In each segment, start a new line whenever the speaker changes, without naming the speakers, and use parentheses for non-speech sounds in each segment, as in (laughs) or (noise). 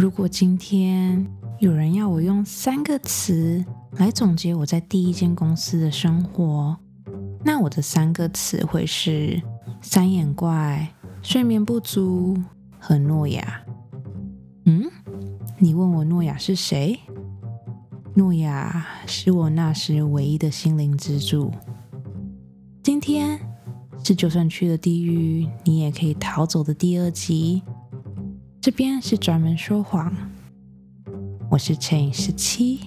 如果今天有人要我用三个词来总结我在第一间公司的生活，那我的三个词会是三眼怪、睡眠不足和诺亚。嗯，你问我诺亚是谁？诺亚是我那时唯一的心灵支柱。今天是就算去了地狱，你也可以逃走的第二集。这边是专门说谎，我是乘以十七。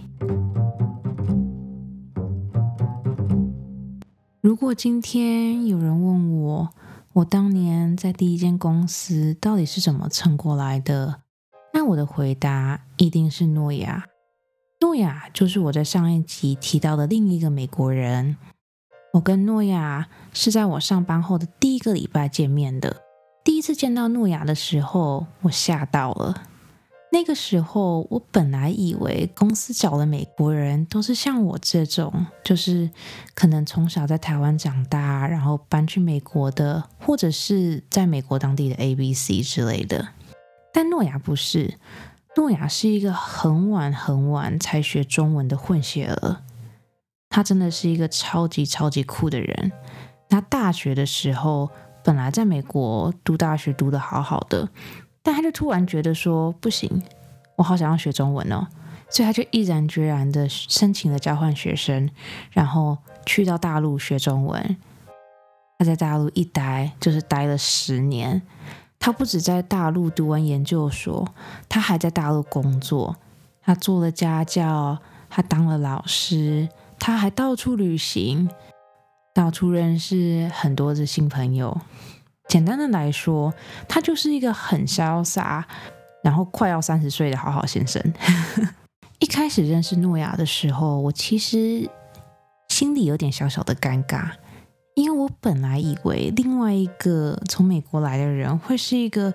如果今天有人问我，我当年在第一间公司到底是怎么撑过来的，那我的回答一定是诺亚。诺亚就是我在上一集提到的另一个美国人。我跟诺亚是在我上班后的第一个礼拜见面的。第一次见到诺亚的时候，我吓到了。那个时候，我本来以为公司找的美国人都是像我这种，就是可能从小在台湾长大，然后搬去美国的，或者是在美国当地的 A、B、C 之类的。但诺亚不是，诺亚是一个很晚很晚才学中文的混血儿。他真的是一个超级超级酷的人。他大学的时候。本来在美国读大学读得好好的，但他就突然觉得说不行，我好想要学中文哦，所以他就毅然决然的申请了交换学生，然后去到大陆学中文。他在大陆一待就是待了十年，他不止在大陆读完研究所，他还在大陆工作，他做了家教，他当了老师，他还到处旅行。到处认识很多的新朋友。简单的来说，他就是一个很潇洒，然后快要三十岁的好好先生。(laughs) 一开始认识诺亚的时候，我其实心里有点小小的尴尬，因为我本来以为另外一个从美国来的人会是一个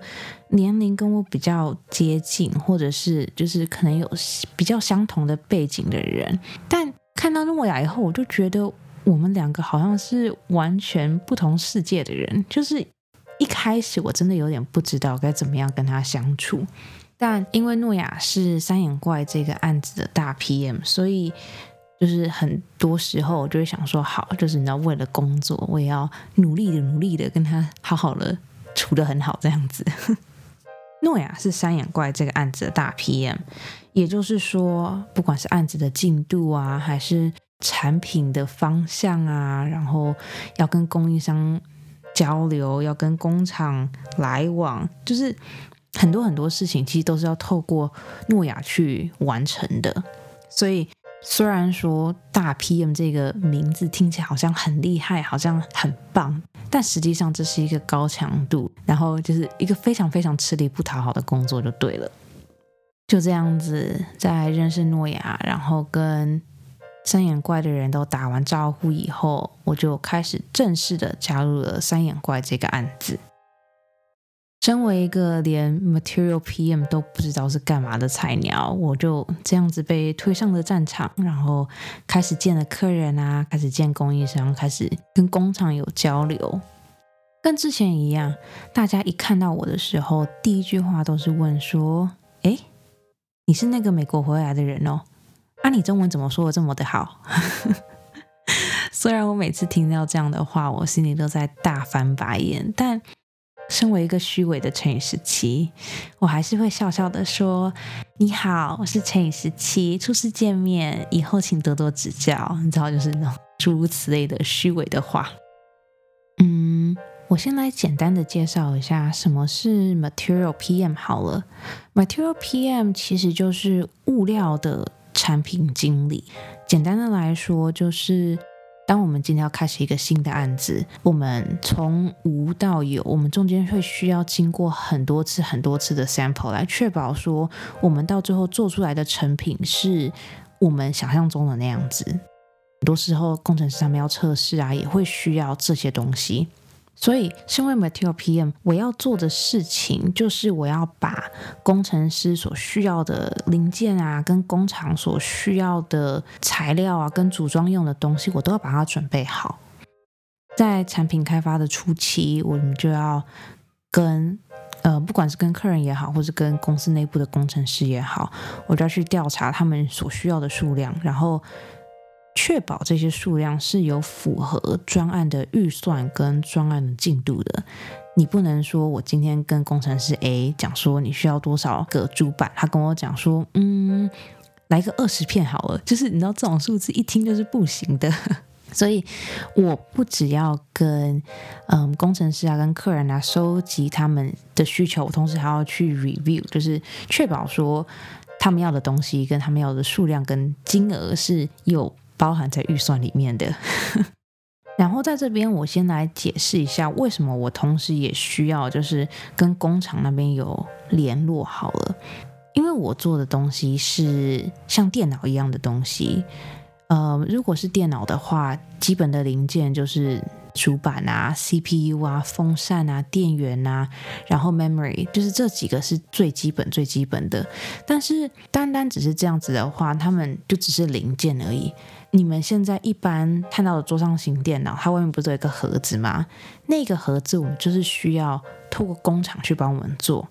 年龄跟我比较接近，或者是就是可能有比较相同的背景的人。但看到诺亚以后，我就觉得。我们两个好像是完全不同世界的人，就是一开始我真的有点不知道该怎么样跟他相处。但因为诺亚是三眼怪这个案子的大 PM，所以就是很多时候我就会想说，好，就是你要为了工作，我也要努力的、努力的跟他好好的处得很好这样子。(laughs) 诺亚是三眼怪这个案子的大 PM，也就是说，不管是案子的进度啊，还是产品的方向啊，然后要跟供应商交流，要跟工厂来往，就是很多很多事情，其实都是要透过诺亚去完成的。所以，虽然说大 PM 这个名字听起来好像很厉害，好像很棒，但实际上这是一个高强度，然后就是一个非常非常吃力不讨好的工作，就对了。就这样子，在认识诺亚，然后跟。三眼怪的人都打完招呼以后，我就开始正式的加入了三眼怪这个案子。身为一个连 Material PM 都不知道是干嘛的菜鸟，我就这样子被推上了战场，然后开始见了客人啊，开始见供应商，开始跟工厂有交流。跟之前一样，大家一看到我的时候，第一句话都是问说：“哎，你是那个美国回来的人哦？”啊，你中文怎么说的这么的好？(laughs) 虽然我每次听到这样的话，我心里都在大翻白眼，但身为一个虚伪的陈宇十七，我还是会笑笑的说：“你好，我是陈宇十七，初次见面，以后请多多指教。”你知道，就是那种诸如此类的虚伪的话。嗯，我先来简单的介绍一下什么是 Material PM 好了。Material PM 其实就是物料的。产品经理，简单的来说，就是当我们今天要开始一个新的案子，我们从无到有，我们中间会需要经过很多次、很多次的 sample 来确保说，我们到最后做出来的成品是我们想象中的那样子。很多时候，工程师他们要测试啊，也会需要这些东西。所以，身为 Material PM，我要做的事情就是我要把工程师所需要的零件啊，跟工厂所需要的材料啊，跟组装用的东西，我都要把它准备好。在产品开发的初期，我们就要跟呃，不管是跟客人也好，或是跟公司内部的工程师也好，我就要去调查他们所需要的数量，然后确保这些数量是有符合专案的预算跟专案的进度的。你不能说我今天跟工程师 A 讲说你需要多少个主板，他跟我讲说，嗯，来个二十片好了，就是你知道这种数字一听就是不行的。(laughs) 所以我不只要跟嗯工程师啊、跟客人啊收集他们的需求，我同时还要去 review，就是确保说他们要的东西跟他们要的数量跟金额是有包含在预算里面的。(laughs) 然后在这边，我先来解释一下为什么我同时也需要就是跟工厂那边有联络好了，因为我做的东西是像电脑一样的东西。呃，如果是电脑的话，基本的零件就是主板啊、CPU 啊、风扇啊、电源啊，然后 memory，就是这几个是最基本、最基本的。但是单单只是这样子的话，他们就只是零件而已。你们现在一般看到的桌上型电脑，它外面不是有一个盒子吗？那个盒子我们就是需要透过工厂去帮我们做。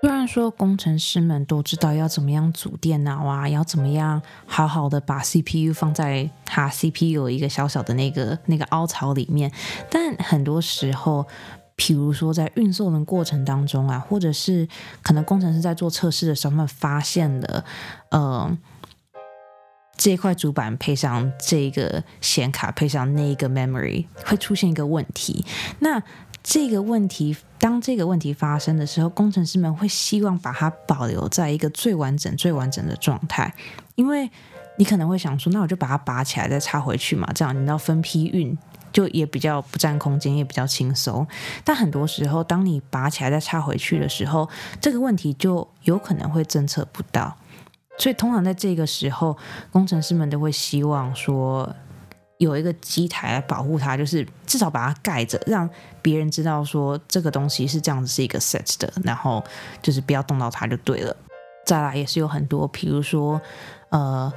虽然说工程师们都知道要怎么样组电脑啊，要怎么样好好的把 CPU 放在它 CPU 一个小小的那个那个凹槽里面，但很多时候，譬如说在运送的过程当中啊，或者是可能工程师在做测试的时候，他们发现了，呃，这块主板配上这个显卡配上那个 memory 会出现一个问题，那。这个问题，当这个问题发生的时候，工程师们会希望把它保留在一个最完整、最完整的状态，因为你可能会想说，那我就把它拔起来再插回去嘛，这样你要分批运，就也比较不占空间，也比较轻松。但很多时候，当你拔起来再插回去的时候，这个问题就有可能会侦测不到，所以通常在这个时候，工程师们都会希望说。有一个机台来保护它，就是至少把它盖着，让别人知道说这个东西是这样子是一个 set 的，然后就是不要动到它就对了。再来也是有很多，比如说呃，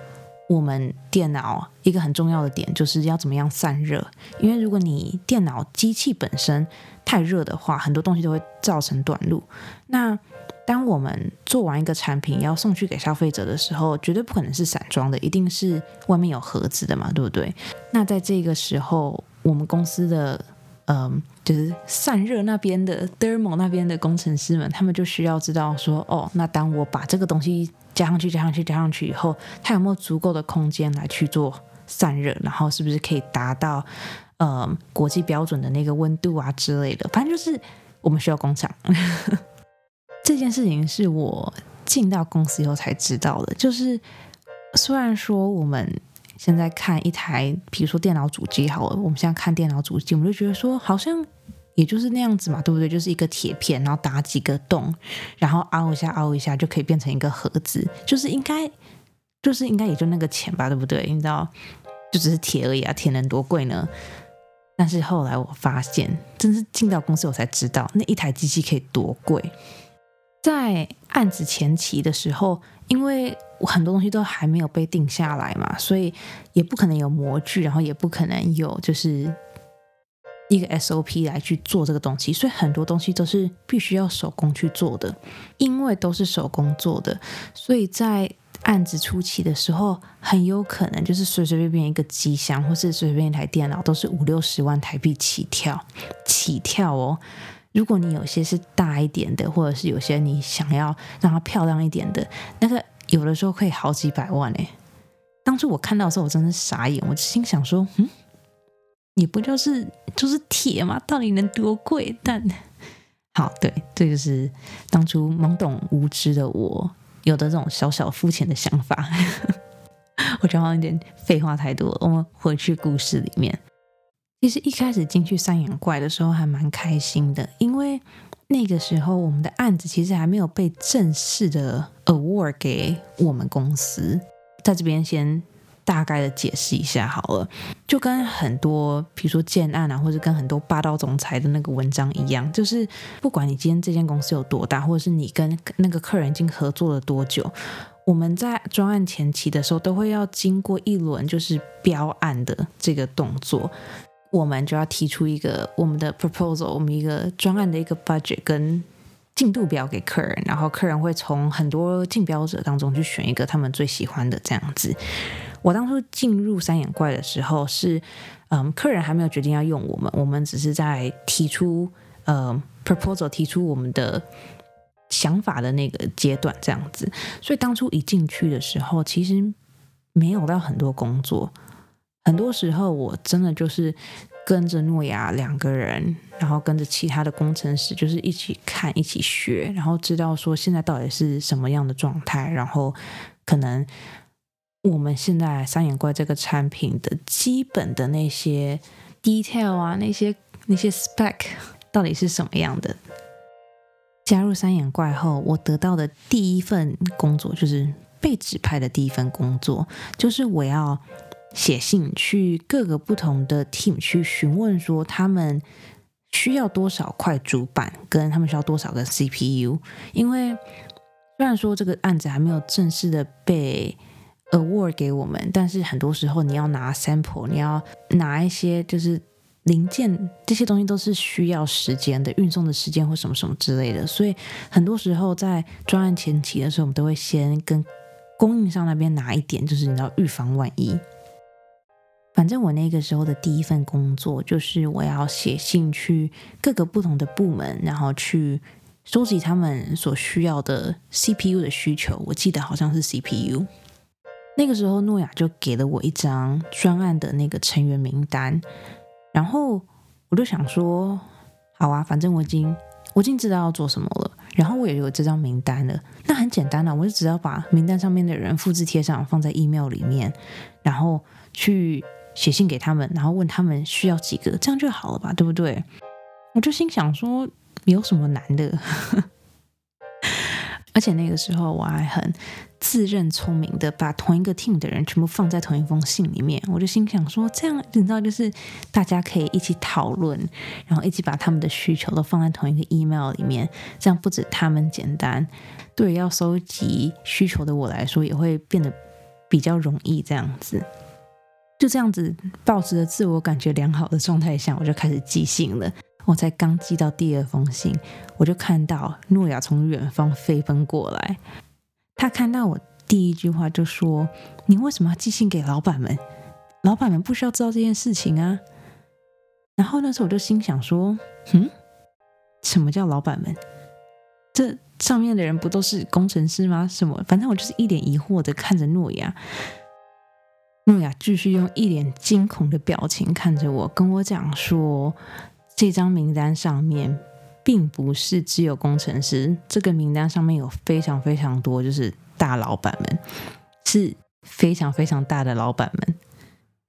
我们电脑一个很重要的点就是要怎么样散热，因为如果你电脑机器本身太热的话，很多东西都会造成短路。那当我们做完一个产品要送去给消费者的时候，绝对不可能是散装的，一定是外面有盒子的嘛，对不对？那在这个时候，我们公司的嗯，就是散热那边的 thermal 那边的工程师们，他们就需要知道说，哦，那当我把这个东西加上去、加上去、加上去以后，它有没有足够的空间来去做散热，然后是不是可以达到呃国际标准的那个温度啊之类的？反正就是我们需要工厂。这件事情是我进到公司以后才知道的。就是虽然说我们现在看一台，比如说电脑主机好了，我们现在看电脑主机，我们就觉得说好像也就是那样子嘛，对不对？就是一个铁片，然后打几个洞，然后凹一下凹一下就可以变成一个盒子，就是应该就是应该也就那个钱吧，对不对？你知道，就只是铁而已啊，铁能多贵呢？但是后来我发现，真是进到公司我才知道，那一台机器可以多贵。在案子前期的时候，因为很多东西都还没有被定下来嘛，所以也不可能有模具，然后也不可能有就是一个 SOP 来去做这个东西，所以很多东西都是必须要手工去做的。因为都是手工做的，所以在案子初期的时候，很有可能就是随随便便一个机箱，或是随便一台电脑，都是五六十万台币起跳，起跳哦。如果你有些是大一点的，或者是有些你想要让它漂亮一点的，那个有的时候可以好几百万哎。当初我看到的时候，我真的傻眼，我心想说，嗯，你不就是就是铁吗？到底能多贵？但好，对，这就是当初懵懂无知的我有的这种小小肤浅的想法。(laughs) 我觉得好像有点废话太多，我们回去故事里面。其实一开始进去三眼怪的时候还蛮开心的，因为那个时候我们的案子其实还没有被正式的 award 给我们公司。在这边先大概的解释一下好了，就跟很多比如说建案啊，或者跟很多霸道总裁的那个文章一样，就是不管你今天这间公司有多大，或者是你跟那个客人已经合作了多久，我们在专案前期的时候都会要经过一轮就是标案的这个动作。我们就要提出一个我们的 proposal，我们一个专案的一个 budget 跟进度表给客人，然后客人会从很多竞标者当中去选一个他们最喜欢的这样子。我当初进入三眼怪的时候是，嗯，客人还没有决定要用我们，我们只是在提出呃 proposal，提出我们的想法的那个阶段这样子。所以当初一进去的时候，其实没有到很多工作，很多时候我真的就是跟着诺亚两个人，然后跟着其他的工程师，就是一起看、一起学，然后知道说现在到底是什么样的状态，然后可能。我们现在三眼怪这个产品的基本的那些 detail 啊，那些那些 spec 到底是什么样的？加入三眼怪后，我得到的第一份工作就是被指派的第一份工作，就是我要写信去各个不同的 team 去询问说他们需要多少块主板，跟他们需要多少个 CPU。因为虽然说这个案子还没有正式的被 award 给我们，但是很多时候你要拿 sample，你要拿一些就是零件，这些东西都是需要时间的，运送的时间或什么什么之类的。所以很多时候在专案前期的时候，我们都会先跟供应商那边拿一点，就是你要预防万一。反正我那个时候的第一份工作就是我要写信去各个不同的部门，然后去收集他们所需要的 CPU 的需求。我记得好像是 CPU。那个时候，诺亚就给了我一张专案的那个成员名单，然后我就想说，好啊，反正我已经我已经知道要做什么了，然后我也有这张名单了，那很简单啊，我就只要把名单上面的人复制贴上，放在 email 里面，然后去写信给他们，然后问他们需要几个，这样就好了吧，对不对？我就心想说，没有什么难的？(laughs) 而且那个时候我还很自认聪明的，把同一个 team 的人全部放在同一封信里面。我就心想说，这样你知道，就是大家可以一起讨论，然后一起把他们的需求都放在同一个 email 里面。这样不止他们简单，对要收集需求的我来说，也会变得比较容易。这样子，就这样子，保持着自我感觉良好的状态下，我就开始寄信了。我才刚寄到第二封信，我就看到诺亚从远方飞奔过来。他看到我第一句话就说：“你为什么要寄信给老板们？老板们不需要知道这件事情啊。”然后那时候我就心想说：“嗯，什么叫老板们？这上面的人不都是工程师吗？什么？反正我就是一脸疑惑的看着诺亚。诺亚继续用一脸惊恐的表情看着我，跟我讲说。”这张名单上面并不是只有工程师，这个名单上面有非常非常多，就是大老板们，是非常非常大的老板们。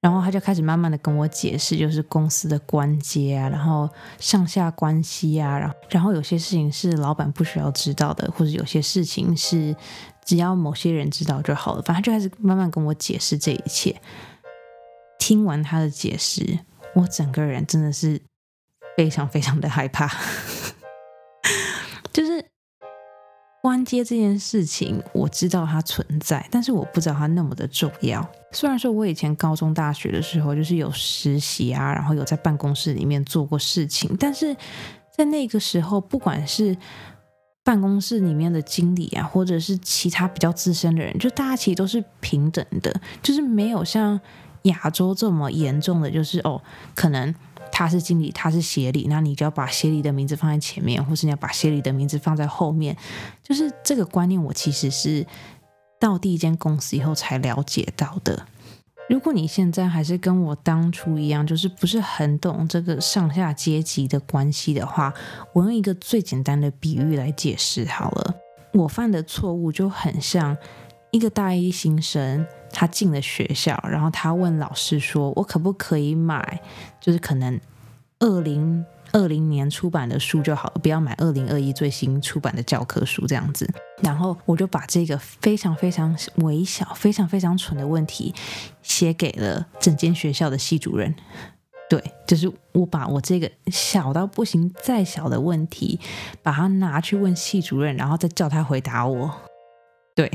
然后他就开始慢慢的跟我解释，就是公司的关节啊，然后上下关系啊，然后然后有些事情是老板不需要知道的，或者有些事情是只要某些人知道就好了。反正就开始慢慢跟我解释这一切。听完他的解释，我整个人真的是。非常非常的害怕，(laughs) 就是关街这件事情，我知道它存在，但是我不知道它那么的重要。虽然说我以前高中、大学的时候，就是有实习啊，然后有在办公室里面做过事情，但是在那个时候，不管是办公室里面的经理啊，或者是其他比较资深的人，就大家其实都是平等的，就是没有像亚洲这么严重的，就是哦，可能。他是经理，他是协理，那你就要把协理的名字放在前面，或是你要把协理的名字放在后面。就是这个观念，我其实是到第一间公司以后才了解到的。如果你现在还是跟我当初一样，就是不是很懂这个上下阶级的关系的话，我用一个最简单的比喻来解释好了。我犯的错误就很像一个大一新生。他进了学校，然后他问老师说：“我可不可以买，就是可能二零二零年出版的书就好了，不要买二零二一最新出版的教科书这样子。”然后我就把这个非常非常微小、非常非常蠢的问题写给了整间学校的系主任。对，就是我把我这个小到不行、再小的问题，把它拿去问系主任，然后再叫他回答我。对，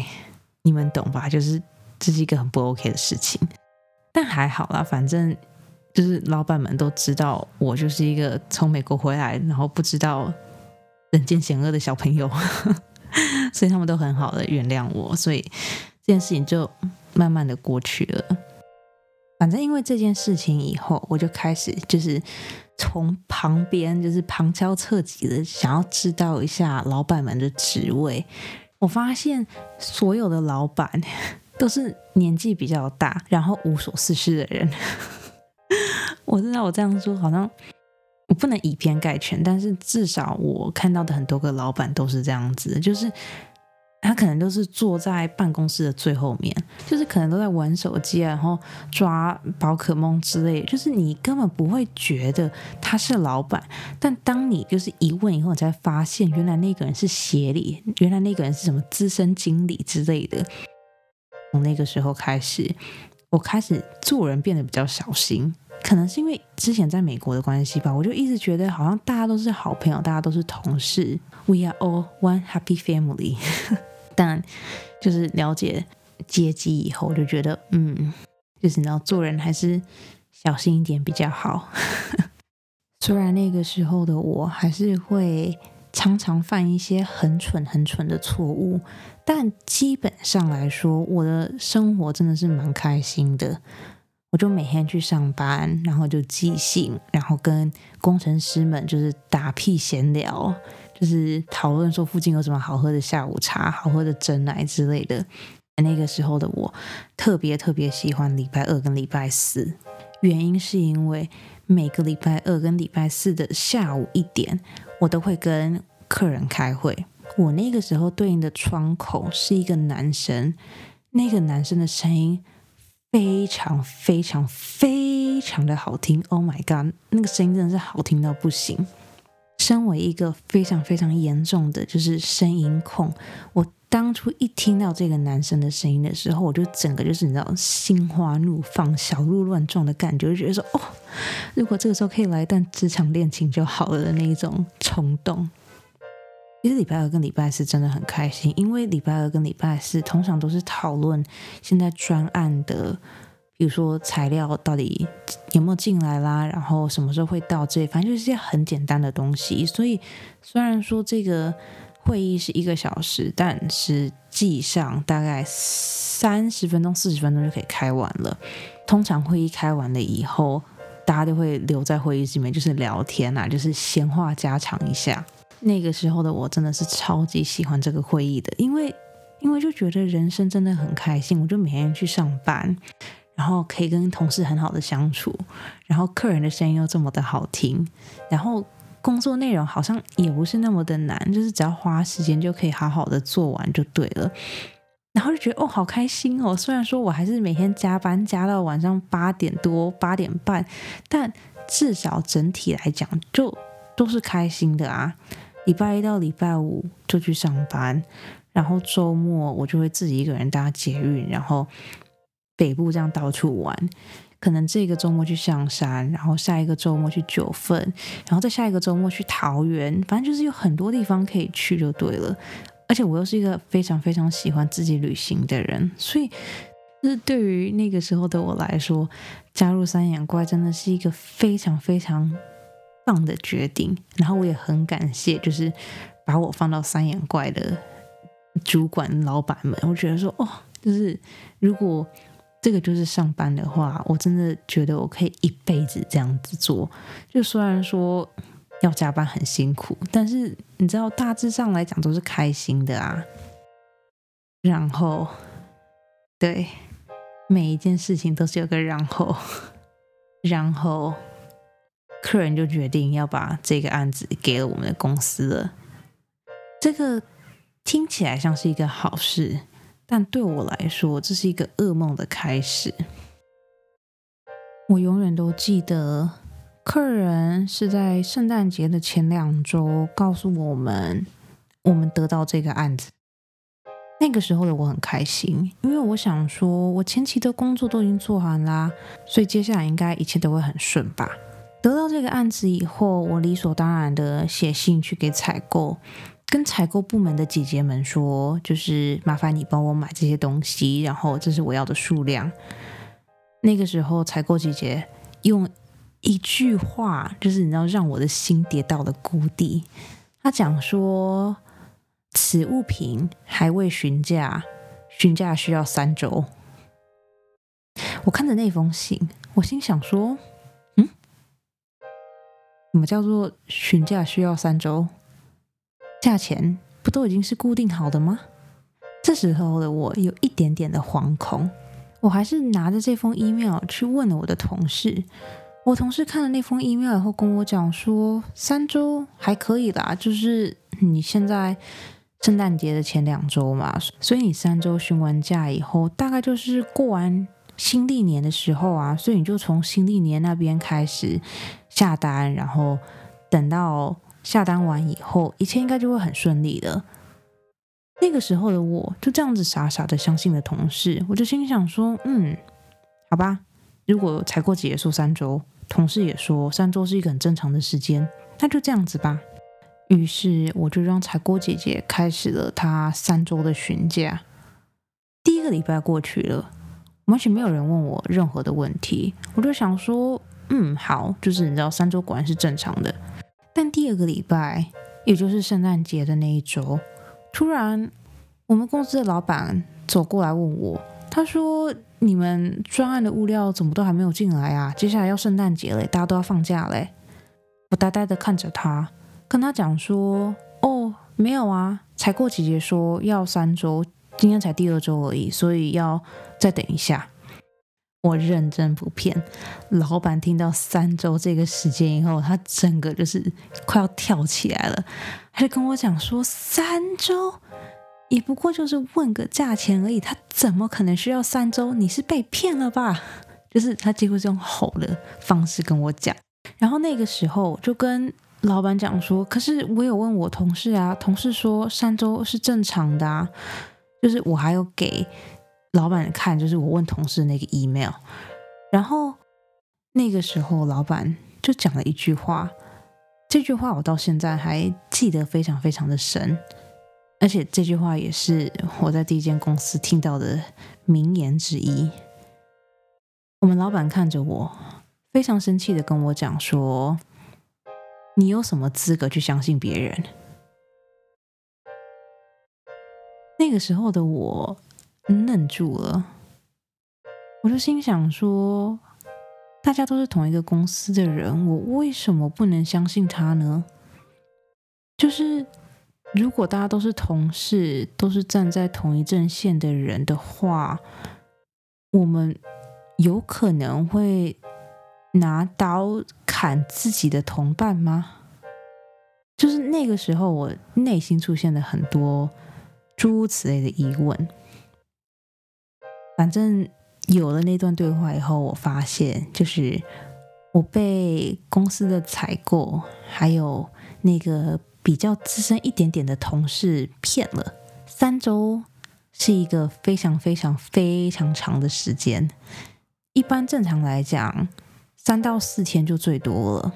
你们懂吧？就是。这是一个很不 OK 的事情，但还好啦，反正就是老板们都知道我就是一个从美国回来，然后不知道人间险恶的小朋友，(laughs) 所以他们都很好的原谅我，所以这件事情就慢慢的过去了。反正因为这件事情以后，我就开始就是从旁边就是旁敲侧击的想要知道一下老板们的职位。我发现所有的老板 (laughs) 都是年纪比较大，然后无所事事的人。我知道我这样说好像我不能以偏概全，但是至少我看到的很多个老板都是这样子，就是。他可能都是坐在办公室的最后面，就是可能都在玩手机啊，然后抓宝可梦之类，就是你根本不会觉得他是老板。但当你就是一问以后，你才发现原来那个人是协理，原来那个人是什么资深经理之类的。从那个时候开始，我开始做人变得比较小心，可能是因为之前在美国的关系吧，我就一直觉得好像大家都是好朋友，大家都是同事，We are all one happy family。(laughs) 但就是了解阶级以后，我就觉得嗯，就是你要做人还是小心一点比较好。(laughs) 虽然那个时候的我还是会常常犯一些很蠢很蠢的错误，但基本上来说，我的生活真的是蛮开心的。我就每天去上班，然后就寄信，然后跟工程师们就是打屁闲聊。就是讨论说附近有什么好喝的下午茶、好喝的蒸奶之类的。那个时候的我特别特别喜欢礼拜二跟礼拜四，原因是因为每个礼拜二跟礼拜四的下午一点，我都会跟客人开会。我那个时候对应的窗口是一个男生，那个男生的声音非常非常非常的好听。Oh my god，那个声音真的是好听到不行。身为一个非常非常严重的就是声音控，我当初一听到这个男生的声音的时候，我就整个就是你知道心花怒放、小鹿乱撞的感觉，就觉得说哦，如果这个时候可以来一段职场恋情就好了的那一种冲动。其实礼拜二跟礼拜四真的很开心，因为礼拜二跟礼拜四通常都是讨论现在专案的。比如说材料到底有没有进来啦，然后什么时候会到这，反正就是些很简单的东西。所以虽然说这个会议是一个小时，但实际上大概三十分钟、四十分钟就可以开完了。通常会议开完了以后，大家都会留在会议室里面，就是聊天啊，就是闲话家常一下。那个时候的我真的是超级喜欢这个会议的，因为因为就觉得人生真的很开心，我就每天去上班。然后可以跟同事很好的相处，然后客人的声音又这么的好听，然后工作内容好像也不是那么的难，就是只要花时间就可以好好的做完就对了。然后就觉得哦，好开心哦！虽然说我还是每天加班加到晚上八点多八点半，但至少整体来讲就都是开心的啊。礼拜一到礼拜五就去上班，然后周末我就会自己一个人搭捷运，然后。北部这样到处玩，可能这个周末去象山，然后下一个周末去九份，然后再下一个周末去桃园，反正就是有很多地方可以去就对了。而且我又是一个非常非常喜欢自己旅行的人，所以就是对于那个时候的我来说，加入三眼怪真的是一个非常非常棒的决定。然后我也很感谢，就是把我放到三眼怪的主管老板们，我觉得说哦，就是如果。这个就是上班的话，我真的觉得我可以一辈子这样子做。就虽然说要加班很辛苦，但是你知道，大致上来讲都是开心的啊。然后，对每一件事情都是有个然后，然后客人就决定要把这个案子给了我们的公司了。这个听起来像是一个好事。但对我来说，这是一个噩梦的开始。我永远都记得，客人是在圣诞节的前两周告诉我们，我们得到这个案子。那个时候的我很开心，因为我想说，我前期的工作都已经做完啦，所以接下来应该一切都会很顺吧。得到这个案子以后，我理所当然的写信去给采购。跟采购部门的姐姐们说，就是麻烦你帮我买这些东西，然后这是我要的数量。那个时候，采购姐姐用一句话，就是你知道，让我的心跌到了谷底。她讲说此物品还未询价，询价需要三周。我看着那封信，我心想说，什么叫做询价需要三周？价钱不都已经是固定好的吗？这时候的我有一点点的惶恐，我还是拿着这封 email 去问了我的同事。我同事看了那封 email 以后，跟我讲说，三周还可以啦，就是你现在圣诞节的前两周嘛，所以你三周询完假以后，大概就是过完新历年的时候啊，所以你就从新历年那边开始下单，然后等到下单完以后，一切应该就会很顺利的。那个时候的我就这样子傻傻的相信了同事，我就心想说，嗯，好吧，如果才过结束三周。同事也说三周是一个很正常的时间，那就这样子吧。于是我就让采购姐姐开始了她三周的询价。第一个礼拜过去了，完全没有人问我任何的问题，我就想说，嗯，好，就是你知道三周果然是正常的。但第二个礼拜，也就是圣诞节的那一周，突然我们公司的老板走过来问我，他说。你们专案的物料怎么都还没有进来啊？接下来要圣诞节嘞，大家都要放假嘞。我呆呆的看着他，跟他讲说：“哦，没有啊，采购姐姐说要三周，今天才第二周而已，所以要再等一下。”我认真不骗，老板听到三周这个时间以后，他整个就是快要跳起来了，他就跟我讲说：“三周。”也不过就是问个价钱而已，他怎么可能需要三周？你是被骗了吧？(laughs) 就是他几乎是用吼的方式跟我讲。然后那个时候就跟老板讲说，可是我有问我同事啊，同事说三周是正常的啊。就是我还有给老板看，就是我问同事那个 email。然后那个时候老板就讲了一句话，这句话我到现在还记得非常非常的深。而且这句话也是我在第一间公司听到的名言之一。我们老板看着我，非常生气的跟我讲说：“你有什么资格去相信别人？”那个时候的我愣住了，我就心想说：“大家都是同一个公司的人，我为什么不能相信他呢？”就是。如果大家都是同事，都是站在同一阵线的人的话，我们有可能会拿刀砍自己的同伴吗？就是那个时候，我内心出现了很多诸如此类的疑问。反正有了那段对话以后，我发现，就是我被公司的采购还有那个。比较资深一点点的同事骗了三周，是一个非常非常非常长的时间。一般正常来讲，三到四天就最多了。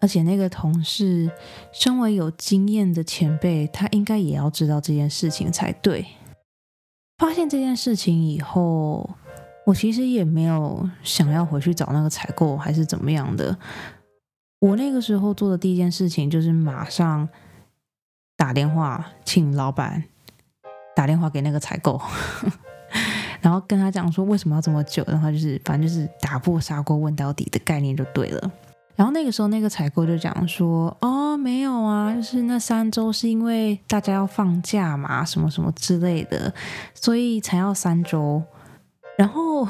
而且那个同事身为有经验的前辈，他应该也要知道这件事情才对。发现这件事情以后，我其实也没有想要回去找那个采购还是怎么样的。我那个时候做的第一件事情就是马上打电话请老板打电话给那个采购，(laughs) 然后跟他讲说为什么要这么久，然后就是反正就是打破砂锅问到底的概念就对了。然后那个时候那个采购就讲说哦没有啊，就是那三周是因为大家要放假嘛，什么什么之类的，所以才要三周。然后。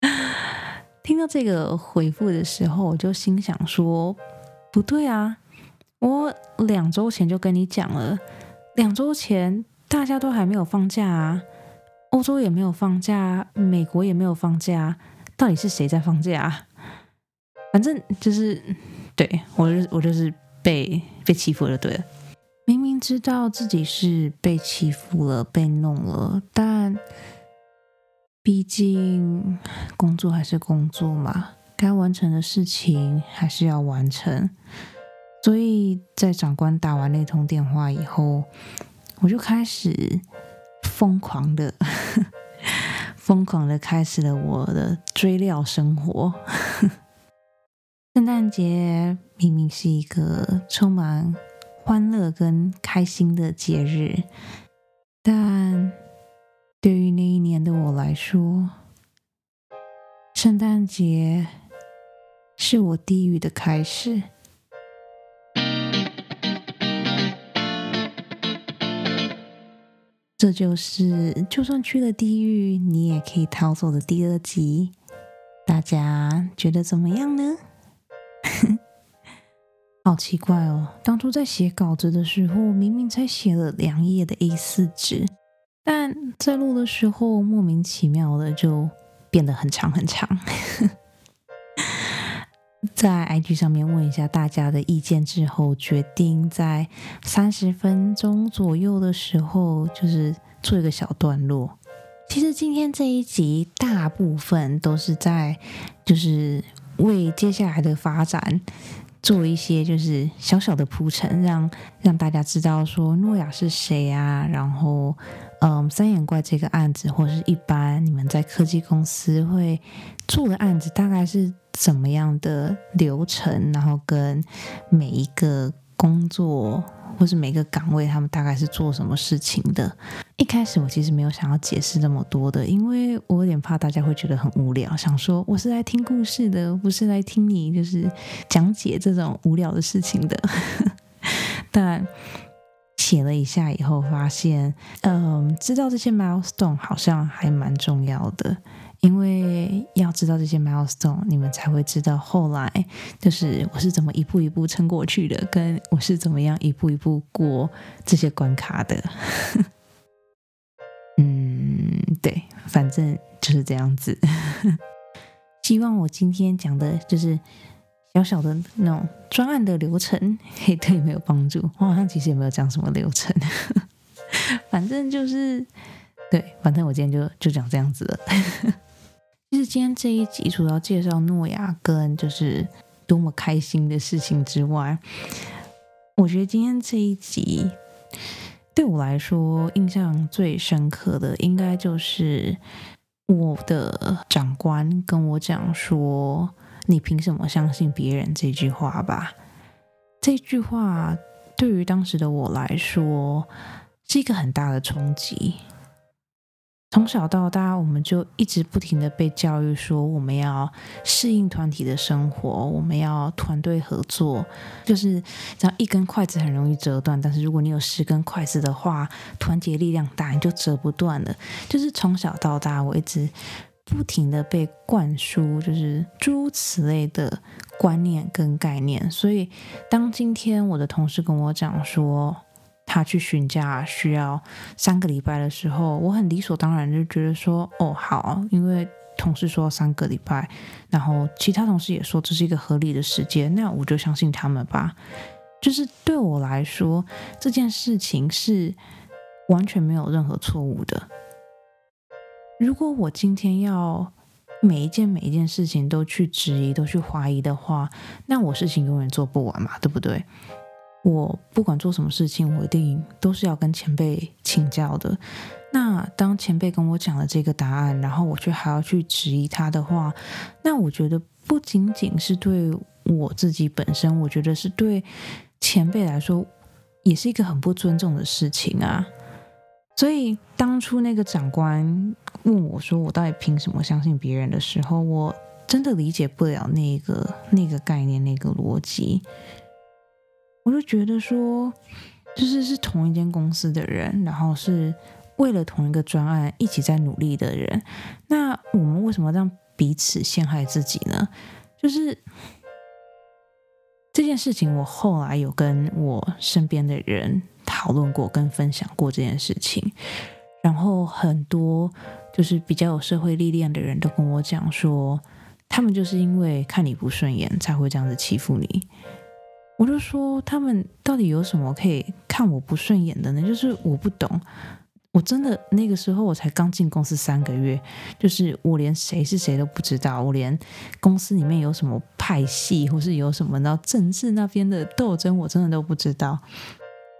(laughs) 听到这个回复的时候，我就心想说：“不对啊，我两周前就跟你讲了，两周前大家都还没有放假啊，欧洲也没有放假，美国也没有放假，到底是谁在放假？反正就是对我，就我就是被被欺负了，对了，明明知道自己是被欺负了，被弄了，但……”毕竟工作还是工作嘛，该完成的事情还是要完成。所以在长官打完那通电话以后，我就开始疯狂的、(laughs) 疯狂的开始了我的追料生活。圣诞节明明是一个充满欢乐跟开心的节日，但对于那一年的我来说，圣诞节是我地狱的开始。这就是就算去了地狱，你也可以逃走的第二集。大家觉得怎么样呢？好奇怪哦！当初在写稿子的时候，明明才写了两页的 A4 纸，但在录的时候，莫名其妙的就变得很长很长。(laughs) 在 IG 上面问一下大家的意见之后，决定在三十分钟左右的时候，就是做一个小段落。其实今天这一集大部分都是在，就是为接下来的发展做一些就是小小的铺陈，让让大家知道说诺亚是谁啊，然后嗯三眼怪这个案子，或是一般你们在科技公司会做的案子，大概是怎么样的流程，然后跟每一个工作。或是每个岗位他们大概是做什么事情的？一开始我其实没有想要解释那么多的，因为我有点怕大家会觉得很无聊，想说我是来听故事的，不是来听你就是讲解这种无聊的事情的。(laughs) 但写了一下以后，发现嗯，知道这些 milestone 好像还蛮重要的。因为要知道这些 milestone，你们才会知道后来就是我是怎么一步一步撑过去的，跟我是怎么样一步一步过这些关卡的。嗯，对，反正就是这样子。(laughs) 希望我今天讲的就是小小的那种专案的流程，可以对你们有帮助。我好像其实也没有讲什么流程，(laughs) 反正就是对，反正我今天就就讲这样子了。(laughs) 其实今天这一集除了介绍诺亚跟就是多么开心的事情之外，我觉得今天这一集对我来说印象最深刻的，应该就是我的长官跟我讲说：“你凭什么相信别人？”这句话吧。这句话对于当时的我来说是一个很大的冲击。从小到大，我们就一直不停的被教育说，我们要适应团体的生活，我们要团队合作。就是这样，一根筷子很容易折断，但是如果你有十根筷子的话，团结力量大，你就折不断了。就是从小到大，我一直不停的被灌输，就是诸如此类的观念跟概念。所以，当今天我的同事跟我讲说，他去询假需要三个礼拜的时候，我很理所当然就觉得说，哦，好，因为同事说三个礼拜，然后其他同事也说这是一个合理的时间，那我就相信他们吧。就是对我来说，这件事情是完全没有任何错误的。如果我今天要每一件每一件事情都去质疑、都去怀疑的话，那我事情永远做不完嘛，对不对？我不管做什么事情，我一定都是要跟前辈请教的。那当前辈跟我讲了这个答案，然后我却还要去质疑他的话，那我觉得不仅仅是对我自己本身，我觉得是对前辈来说，也是一个很不尊重的事情啊。所以当初那个长官问我说：“我到底凭什么相信别人的时候”，我真的理解不了那个那个概念、那个逻辑。我就觉得说，就是是同一间公司的人，然后是为了同一个专案一起在努力的人，那我们为什么让彼此陷害自己呢？就是这件事情，我后来有跟我身边的人讨论过，跟分享过这件事情，然后很多就是比较有社会历练的人都跟我讲说，他们就是因为看你不顺眼，才会这样子欺负你。我就说他们到底有什么可以看我不顺眼的呢？就是我不懂，我真的那个时候我才刚进公司三个月，就是我连谁是谁都不知道，我连公司里面有什么派系或是有什么到政治那边的斗争，我真的都不知道。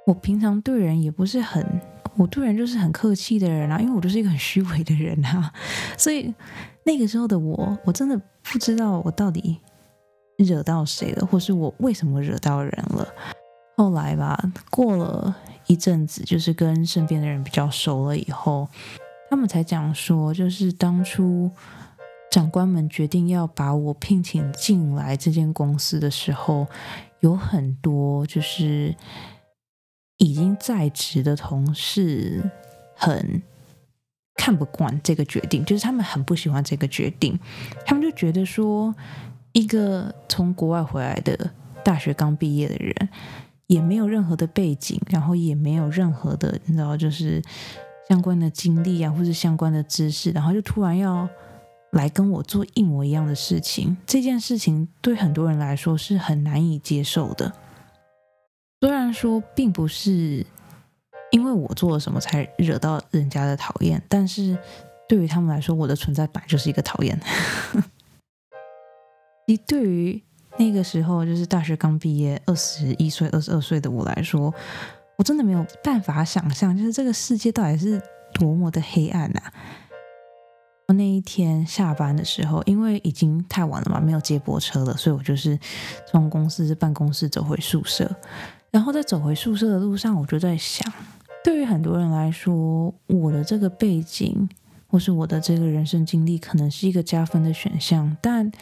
我平常对人也不是很，我对人就是很客气的人啊，因为我就是一个很虚伪的人啊，所以那个时候的我，我真的不知道我到底。惹到谁了，或是我为什么惹到人了？后来吧，过了一阵子，就是跟身边的人比较熟了以后，他们才讲说，就是当初长官们决定要把我聘请进来这间公司的时候，有很多就是已经在职的同事很看不惯这个决定，就是他们很不喜欢这个决定，他们就觉得说，一个从国外回来的大学刚毕业的人。也没有任何的背景，然后也没有任何的，你知道，就是相关的经历啊，或者相关的知识，然后就突然要来跟我做一模一样的事情，这件事情对很多人来说是很难以接受的。虽然说并不是因为我做了什么才惹到人家的讨厌，但是对于他们来说，我的存在本来就是一个讨厌。(laughs) 你对于。那个时候就是大学刚毕业，二十一岁、二十二岁的我来说，我真的没有办法想象，就是这个世界到底是多么的黑暗呐！那一天下班的时候，因为已经太晚了嘛，没有接驳车了，所以我就是从公司办公室走回宿舍。然后在走回宿舍的路上，我就在想，对于很多人来说，我的这个背景或是我的这个人生经历，可能是一个加分的选项，但。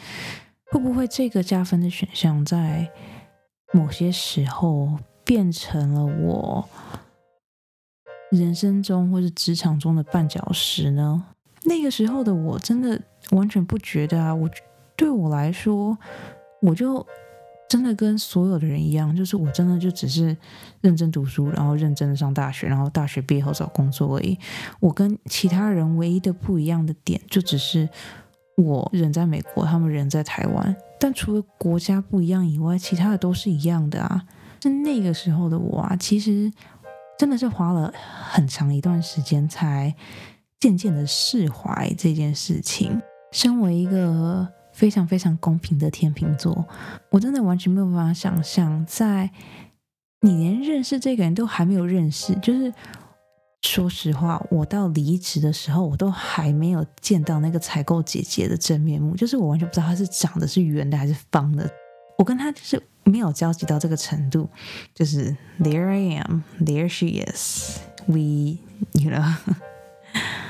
会不会这个加分的选项在某些时候变成了我人生中或是职场中的绊脚石呢？那个时候的我真的完全不觉得啊！我对我来说，我就真的跟所有的人一样，就是我真的就只是认真读书，然后认真的上大学，然后大学毕业后找工作而已。我跟其他人唯一的不一样的点，就只是。我人在美国，他们人在台湾，但除了国家不一样以外，其他的都是一样的啊。是那个时候的我啊，其实真的是花了很长一段时间，才渐渐的释怀这件事情。身为一个非常非常公平的天秤座，我真的完全没有办法想象，在你连认识这个人都还没有认识，就是。说实话，我到离职的时候，我都还没有见到那个采购姐姐的真面目，就是我完全不知道她是长得是圆的还是方的。我跟她就是没有交集到这个程度，就是 There I am, there she is, we, you know。(laughs)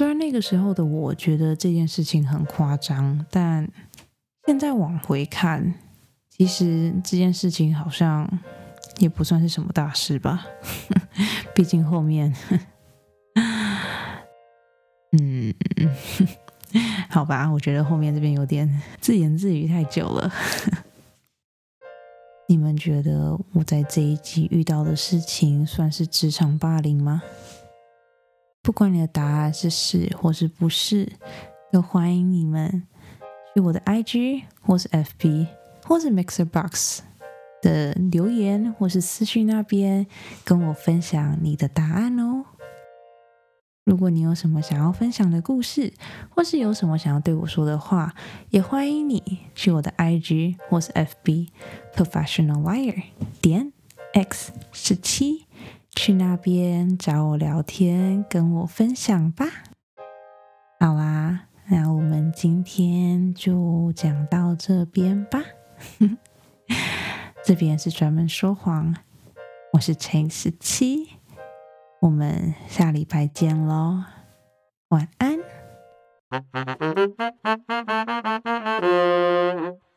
虽然那个时候的我觉得这件事情很夸张，但现在往回看，其实这件事情好像。也不算是什么大事吧，(laughs) 毕竟后面，嗯，(laughs) 好吧，我觉得后面这边有点自言自语太久了。你们觉得我在这一集遇到的事情算是职场霸凌吗？不管你的答案是是或是不是，都欢迎你们去我的 IG 或是 FB 或是 Mixer Box。的留言或是私讯那边跟我分享你的答案哦。如果你有什么想要分享的故事，或是有什么想要对我说的话，也欢迎你去我的 IG 或是 FB Professional Wire 点 X 十七去那边找我聊天，跟我分享吧。好啦，那我们今天就讲到这边吧。(laughs) 这边是专门说谎，我是陈十七，我们下礼拜见喽，晚安。(laughs)